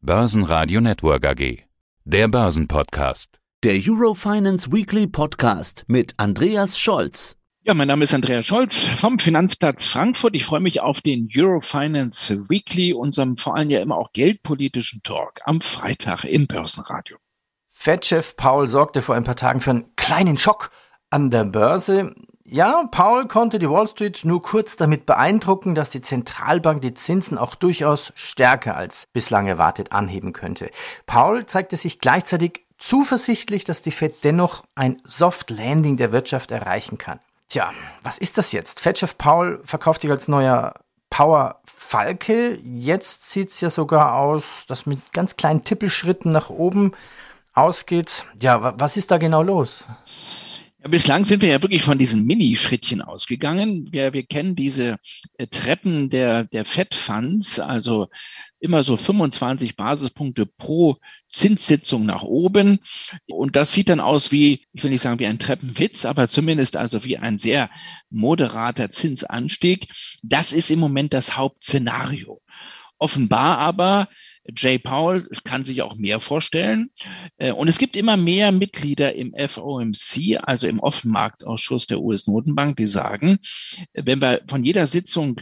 Börsenradio Network AG. Der Börsenpodcast. Der Eurofinance Weekly Podcast mit Andreas Scholz. Ja, mein Name ist Andreas Scholz vom Finanzplatz Frankfurt. Ich freue mich auf den Eurofinance Weekly, unserem vor allem ja immer auch geldpolitischen Talk am Freitag im Börsenradio. Fed-Chef Paul sorgte vor ein paar Tagen für einen kleinen Schock an der Börse. Ja, Paul konnte die Wall Street nur kurz damit beeindrucken, dass die Zentralbank die Zinsen auch durchaus stärker als bislang erwartet anheben könnte. Paul zeigte sich gleichzeitig zuversichtlich, dass die Fed dennoch ein Soft Landing der Wirtschaft erreichen kann. Tja, was ist das jetzt? Fed-Chef Paul verkauft sich als neuer Power Falke. Jetzt sieht's ja sogar aus, dass mit ganz kleinen Tippelschritten nach oben ausgeht. Ja, was ist da genau los? Ja, bislang sind wir ja wirklich von diesen Mini-Schrittchen ausgegangen. Wir, wir kennen diese äh, Treppen der, der Fed-Funds, also immer so 25 Basispunkte pro Zinssitzung nach oben. Und das sieht dann aus wie, ich will nicht sagen wie ein Treppenwitz, aber zumindest also wie ein sehr moderater Zinsanstieg. Das ist im Moment das Hauptszenario. Offenbar aber Jay Powell kann sich auch mehr vorstellen. Äh, und es gibt immer mehr Mitglieder im FOMC, also im Offenmarktausschuss der US-Notenbank, die sagen, wenn wir von jeder Sitzung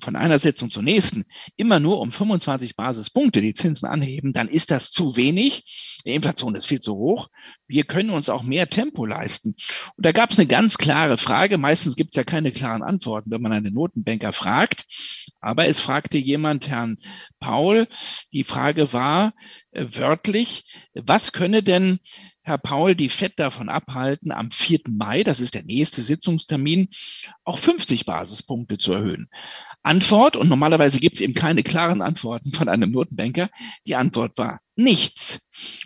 von einer Sitzung zur nächsten immer nur um 25 Basispunkte die Zinsen anheben, dann ist das zu wenig. Die Inflation ist viel zu hoch. Wir können uns auch mehr Tempo leisten. Und da gab es eine ganz klare Frage. Meistens gibt es ja keine klaren Antworten, wenn man einen Notenbanker fragt. Aber es fragte jemand Herrn Paul. Die Frage war äh, wörtlich, was könne denn Herr Paul die FED davon abhalten, am 4. Mai, das ist der nächste Sitzungstermin, auch 50 Basispunkte zu erhöhen. Antwort, und normalerweise gibt es eben keine klaren Antworten von einem Notenbanker, die Antwort war nichts.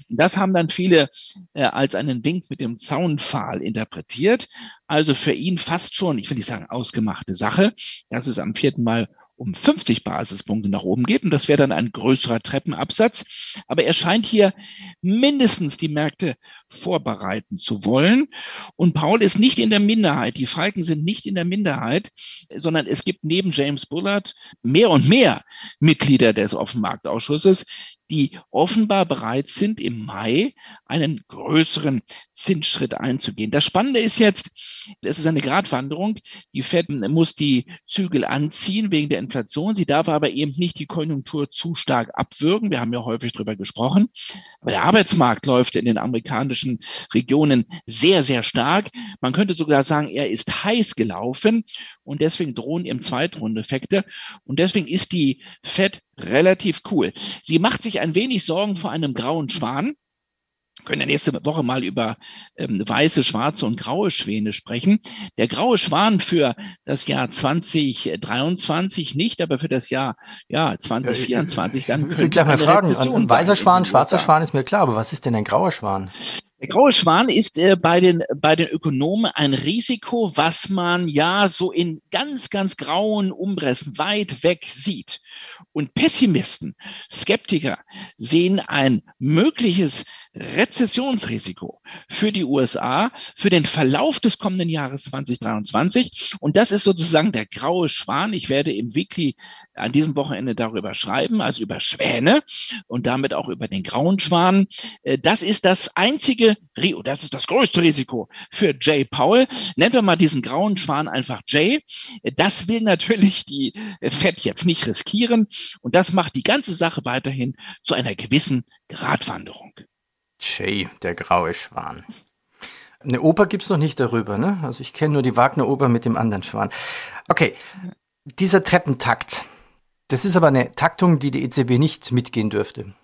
Das haben dann viele äh, als einen Wink mit dem Zaunpfahl interpretiert. Also für ihn fast schon, ich will nicht sagen ausgemachte Sache, dass es am 4. Mai um 50 Basispunkte nach oben geht. Und das wäre dann ein größerer Treppenabsatz. Aber er scheint hier mindestens die Märkte vorbereiten zu wollen. Und Paul ist nicht in der Minderheit. Die Falken sind nicht in der Minderheit, sondern es gibt neben James Bullard mehr und mehr Mitglieder des Offenmarktausschusses, die offenbar bereit sind, im Mai einen größeren Zinsschritt einzugehen. Das Spannende ist jetzt, es ist eine Gratwanderung. Die Fed muss die Zügel anziehen wegen der Inflation. Sie darf aber eben nicht die Konjunktur zu stark abwürgen. Wir haben ja häufig darüber gesprochen. Aber der Arbeitsmarkt läuft in den amerikanischen Regionen sehr, sehr stark. Man könnte sogar sagen, er ist heiß gelaufen und deswegen drohen ihm Zweitrundeffekte. Und deswegen ist die Fed relativ cool. Sie macht sich ein wenig Sorgen vor einem grauen Schwan können ja nächste Woche mal über ähm, weiße, schwarze und graue Schwäne sprechen. Der graue Schwan für das Jahr 2023 nicht, aber für das Jahr ja 2024 dann. Ich will gleich mal fragen, ein weißer Schwan, schwarzer Schwan ist mir klar, aber was ist denn ein grauer Schwan? Der graue Schwan ist äh, bei, den, bei den Ökonomen ein Risiko, was man ja so in ganz, ganz grauen Umrissen weit weg sieht. Und Pessimisten, Skeptiker sehen ein mögliches Rezessionsrisiko für die USA, für den Verlauf des kommenden Jahres 2023. Und das ist sozusagen der graue Schwan. Ich werde im Weekly an diesem Wochenende darüber schreiben, also über Schwäne und damit auch über den grauen Schwan. Äh, das ist das einzige Rio, das ist das größte Risiko für Jay Powell. Nennen wir mal diesen grauen Schwan einfach Jay. Das will natürlich die Fed jetzt nicht riskieren und das macht die ganze Sache weiterhin zu einer gewissen Gratwanderung. Jay, der graue Schwan. Eine Oper gibt's noch nicht darüber, ne? Also ich kenne nur die Wagner-Oper mit dem anderen Schwan. Okay, dieser Treppentakt, das ist aber eine Taktung, die die EZB nicht mitgehen dürfte.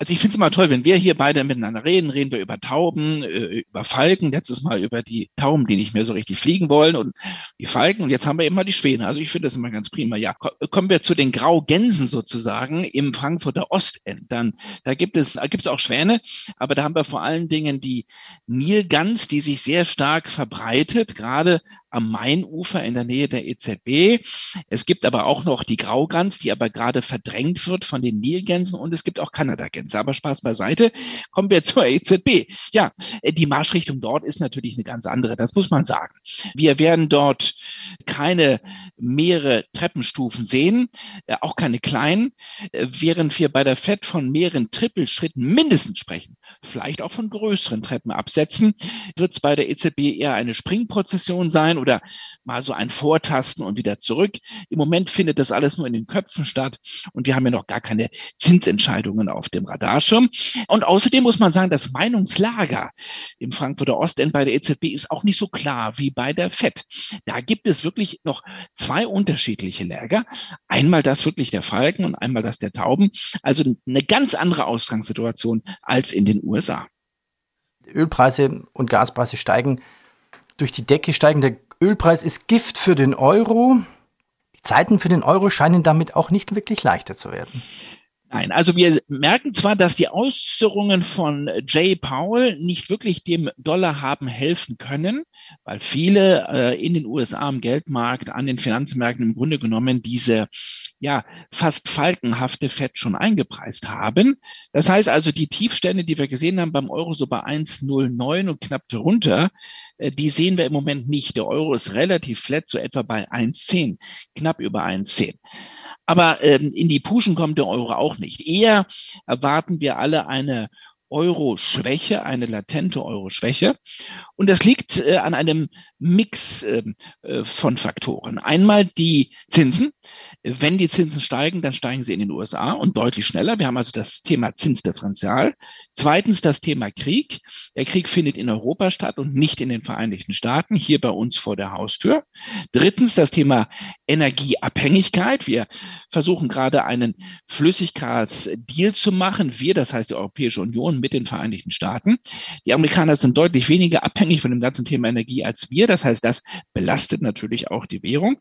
Also ich finde es immer toll, wenn wir hier beide miteinander reden, reden wir über Tauben, äh, über Falken, letztes Mal über die Tauben, die nicht mehr so richtig fliegen wollen und die Falken und jetzt haben wir immer die Schwäne. Also ich finde das immer ganz prima. Ja, kommen wir zu den Graugänsen sozusagen im Frankfurter Ostend. Dann, da gibt es, da gibt es auch Schwäne, aber da haben wir vor allen Dingen die Nilgans, die sich sehr stark verbreitet, gerade am Mainufer in der Nähe der EZB. Es gibt aber auch noch die Graugans, die aber gerade verdrängt wird von den Nilgänsen und es gibt auch Kanadagänse. Zins. Aber Spaß beiseite, kommen wir zur EZB. Ja, die Marschrichtung dort ist natürlich eine ganz andere, das muss man sagen. Wir werden dort keine mehrere Treppenstufen sehen, äh, auch keine kleinen, äh, während wir bei der FED von mehreren Trippelschritten mindestens sprechen, vielleicht auch von größeren Treppenabsätzen, wird es bei der EZB eher eine Springprozession sein oder mal so ein Vortasten und wieder zurück. Im Moment findet das alles nur in den Köpfen statt und wir haben ja noch gar keine Zinsentscheidungen auf dem Radarschirm. Und außerdem muss man sagen, das Meinungslager im Frankfurter Ostend bei der EZB ist auch nicht so klar wie bei der FED. Da gibt es wirklich noch zwei unterschiedliche Lager. Einmal das wirklich der Falken und einmal das der Tauben. Also eine ganz andere Ausgangssituation als in den USA. Ölpreise und Gaspreise steigen durch die Decke. Steigender Ölpreis ist Gift für den Euro. Die Zeiten für den Euro scheinen damit auch nicht wirklich leichter zu werden. Nein, also wir merken zwar, dass die Äußerungen von Jay Powell nicht wirklich dem Dollar haben helfen können, weil viele äh, in den USA am Geldmarkt, an den Finanzmärkten im Grunde genommen diese ja fast falkenhafte Fett schon eingepreist haben. Das heißt also, die Tiefstände, die wir gesehen haben beim Euro so bei 1,09 und knapp darunter, äh, die sehen wir im Moment nicht. Der Euro ist relativ flat, so etwa bei 1,10, knapp über 1,10. Aber ähm, in die Puschen kommt der Euro auch nicht. Eher erwarten wir alle eine Euro-Schwäche, eine latente Euro-Schwäche. Und das liegt äh, an einem Mix ähm, äh, von Faktoren. Einmal die Zinsen. Wenn die Zinsen steigen, dann steigen sie in den USA und deutlich schneller. Wir haben also das Thema Zinsdifferenzial. Zweitens das Thema Krieg. Der Krieg findet in Europa statt und nicht in den Vereinigten Staaten, hier bei uns vor der Haustür. Drittens das Thema Energieabhängigkeit. Wir versuchen gerade einen Flüssigkeitsdeal zu machen. Wir, das heißt die Europäische Union mit den Vereinigten Staaten. Die Amerikaner sind deutlich weniger abhängig von dem ganzen Thema Energie als wir. Das heißt, das belastet natürlich auch die Währung.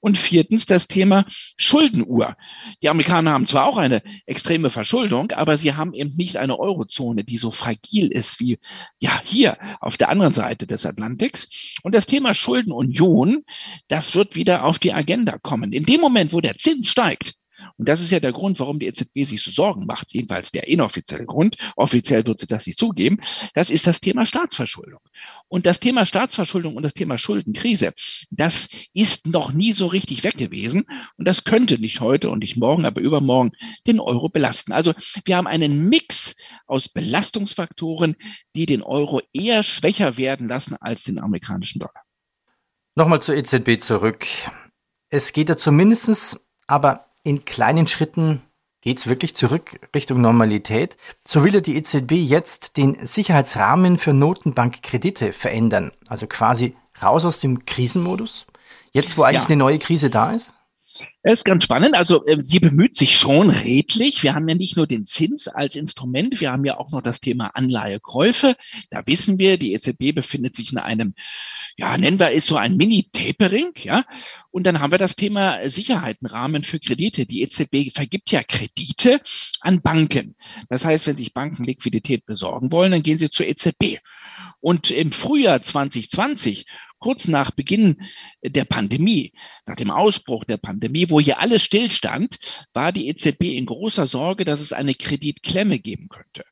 Und viertens das Thema Schuldenuhr. Die Amerikaner haben zwar auch eine extreme Verschuldung, aber sie haben eben nicht eine Eurozone, die so fragil ist wie ja hier auf der anderen Seite des Atlantiks. Und das Thema Schuldenunion, das wird wieder auf die Agenda kommen. In dem Moment, wo der Zins steigt, und das ist ja der Grund, warum die EZB sich so Sorgen macht, jedenfalls der inoffizielle Grund. Offiziell wird sie das nicht zugeben. Das ist das Thema Staatsverschuldung. Und das Thema Staatsverschuldung und das Thema Schuldenkrise, das ist noch nie so richtig weg gewesen. Und das könnte nicht heute und nicht morgen, aber übermorgen den Euro belasten. Also wir haben einen Mix aus Belastungsfaktoren, die den Euro eher schwächer werden lassen als den amerikanischen Dollar. Nochmal zur EZB zurück. Es geht ja zumindestens, aber in kleinen Schritten geht es wirklich zurück Richtung Normalität. So will ja die EZB jetzt den Sicherheitsrahmen für Notenbankkredite verändern. Also quasi raus aus dem Krisenmodus. Jetzt, wo eigentlich ja. eine neue Krise da ist? Das ist ganz spannend. Also äh, sie bemüht sich schon redlich. Wir haben ja nicht nur den Zins als Instrument, wir haben ja auch noch das Thema Anleihekäufe. Da wissen wir, die EZB befindet sich in einem, ja, nennen wir es so ein Mini-Tapering, ja. Und dann haben wir das Thema Sicherheitenrahmen für Kredite. Die EZB vergibt ja Kredite an Banken. Das heißt, wenn sich Banken Liquidität besorgen wollen, dann gehen sie zur EZB. Und im Frühjahr 2020 kurz nach Beginn der Pandemie, nach dem Ausbruch der Pandemie, wo hier alles stillstand, war die EZB in großer Sorge, dass es eine Kreditklemme geben könnte.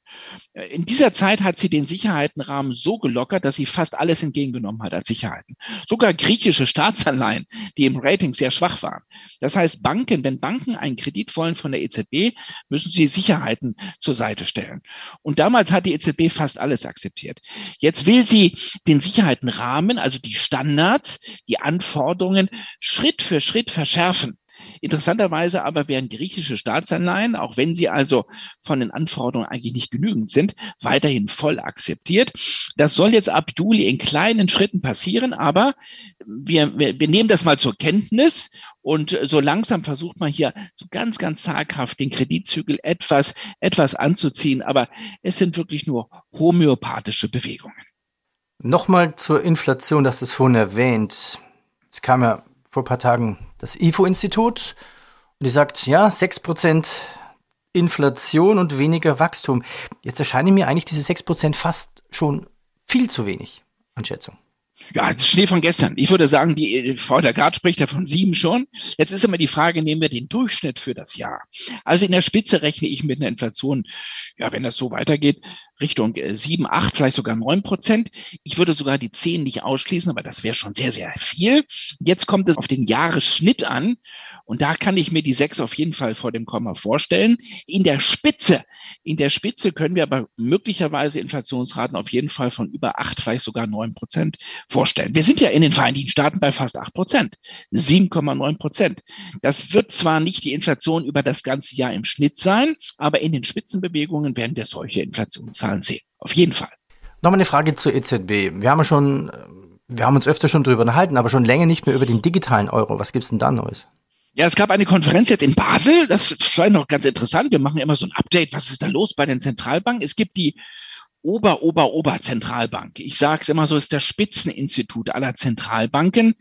In dieser Zeit hat sie den Sicherheitenrahmen so gelockert, dass sie fast alles entgegengenommen hat als Sicherheiten. Sogar griechische Staatsanleihen, die im Rating sehr schwach waren. Das heißt, Banken, wenn Banken einen Kredit wollen von der EZB, müssen sie Sicherheiten zur Seite stellen. Und damals hat die EZB fast alles akzeptiert. Jetzt will sie den Sicherheitenrahmen, also die Standards, die Anforderungen Schritt für Schritt verschärfen. Interessanterweise aber werden griechische Staatsanleihen, auch wenn sie also von den Anforderungen eigentlich nicht genügend sind, weiterhin voll akzeptiert. Das soll jetzt ab Juli in kleinen Schritten passieren, aber wir, wir, wir nehmen das mal zur Kenntnis und so langsam versucht man hier so ganz, ganz zaghaft den Kreditzügel etwas, etwas anzuziehen, aber es sind wirklich nur homöopathische Bewegungen. Nochmal zur Inflation, das ist vorhin erwähnt. Es kam ja vor ein paar Tagen das IFO-Institut und die sagt, ja, 6% Inflation und weniger Wachstum. Jetzt erscheinen mir eigentlich diese 6% fast schon viel zu wenig an Schätzung. Ja, das ist Schnee von gestern. Ich würde sagen, die Frau Lagarde spricht ja von sieben schon. Jetzt ist immer die Frage, nehmen wir den Durchschnitt für das Jahr. Also in der Spitze rechne ich mit einer Inflation, ja, wenn das so weitergeht, Richtung äh, sieben, acht, vielleicht sogar neun Prozent. Ich würde sogar die zehn nicht ausschließen, aber das wäre schon sehr, sehr viel. Jetzt kommt es auf den Jahresschnitt an. Und da kann ich mir die sechs auf jeden Fall vor dem Komma vorstellen. In der Spitze, in der Spitze können wir aber möglicherweise Inflationsraten auf jeden Fall von über acht, vielleicht sogar neun Prozent vorstellen. Wir sind ja in den Vereinigten Staaten bei fast acht Prozent, 7,9 Prozent. Das wird zwar nicht die Inflation über das ganze Jahr im Schnitt sein, aber in den Spitzenbewegungen werden wir solche Inflationszahlen sehen. Auf jeden Fall. Nochmal eine Frage zur EZB. Wir haben schon, wir haben uns öfter schon drüber unterhalten, aber schon länger nicht mehr über den digitalen Euro. Was gibt's denn da Neues? Ja, es gab eine Konferenz jetzt in Basel. Das scheint noch ganz interessant. Wir machen immer so ein Update. Was ist da los bei den Zentralbanken? Es gibt die Ober, Ober, Ober Zentralbank. Ich sage es immer so, ist das Spitzeninstitut aller Zentralbanken,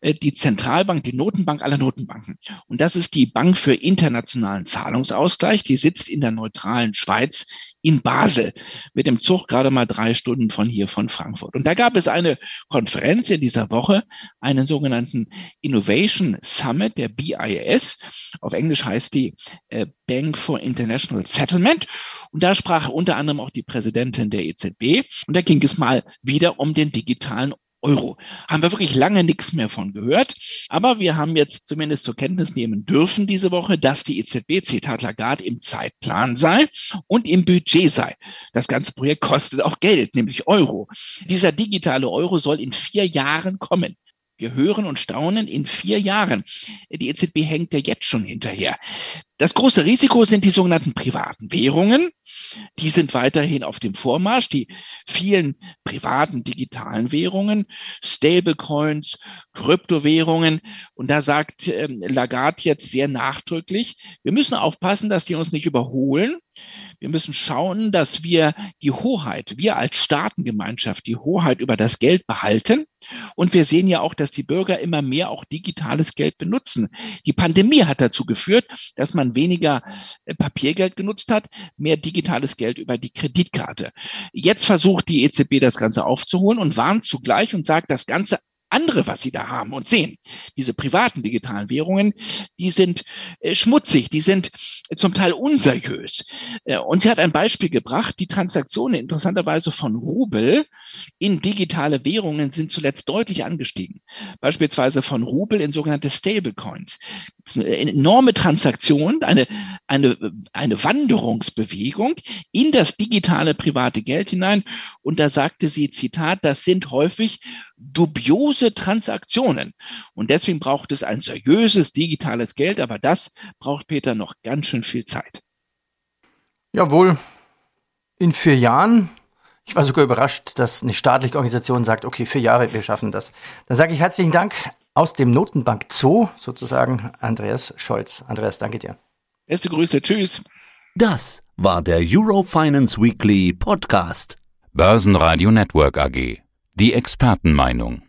äh, die Zentralbank, die Notenbank aller Notenbanken. Und das ist die Bank für internationalen Zahlungsausgleich. Die sitzt in der neutralen Schweiz in Basel mit dem Zug gerade mal drei Stunden von hier von Frankfurt. Und da gab es eine Konferenz in dieser Woche, einen sogenannten Innovation Summit der BIS. Auf Englisch heißt die äh, Bank for International Settlement. Und da sprach unter anderem auch die Präsidentin der EZB. Und da ging es mal wieder um den digitalen Euro. Haben wir wirklich lange nichts mehr von gehört. Aber wir haben jetzt zumindest zur Kenntnis nehmen dürfen diese Woche, dass die EZB, Zitat Lagarde, im Zeitplan sei und im Budget sei. Das ganze Projekt kostet auch Geld, nämlich Euro. Dieser digitale Euro soll in vier Jahren kommen. Wir hören und staunen in vier Jahren. Die EZB hängt ja jetzt schon hinterher. Das große Risiko sind die sogenannten privaten Währungen. Die sind weiterhin auf dem Vormarsch. Die vielen privaten digitalen Währungen, Stablecoins, Kryptowährungen. Und da sagt ähm, Lagarde jetzt sehr nachdrücklich, wir müssen aufpassen, dass die uns nicht überholen. Wir müssen schauen, dass wir die Hoheit, wir als Staatengemeinschaft, die Hoheit über das Geld behalten. Und wir sehen ja auch, dass die Bürger immer mehr auch digitales Geld benutzen. Die Pandemie hat dazu geführt, dass man weniger äh, Papiergeld genutzt hat, mehr digitales Geld über die Kreditkarte. Jetzt versucht die EZB das Ganze aufzuholen und warnt zugleich und sagt, das Ganze andere, was sie da haben und sehen. Diese privaten digitalen Währungen, die sind äh, schmutzig, die sind äh, zum Teil unseriös. Äh, und sie hat ein Beispiel gebracht, die Transaktionen interessanterweise von Rubel in digitale Währungen sind zuletzt deutlich angestiegen. Beispielsweise von Rubel in sogenannte Stablecoins. Das ist eine enorme Transaktion, eine, eine, eine Wanderungsbewegung in das digitale private Geld hinein. Und da sagte sie, Zitat, das sind häufig dubiose Transaktionen. Und deswegen braucht es ein seriöses digitales Geld, aber das braucht Peter noch ganz schön viel Zeit. Jawohl, in vier Jahren. Ich war sogar überrascht, dass eine staatliche Organisation sagt, okay, vier Jahre, wir schaffen das. Dann sage ich herzlichen Dank aus dem Notenbank Zoo, sozusagen, Andreas Scholz. Andreas, danke dir. Beste Grüße, tschüss. Das war der Eurofinance Weekly Podcast. Börsenradio Network AG. Die Expertenmeinung.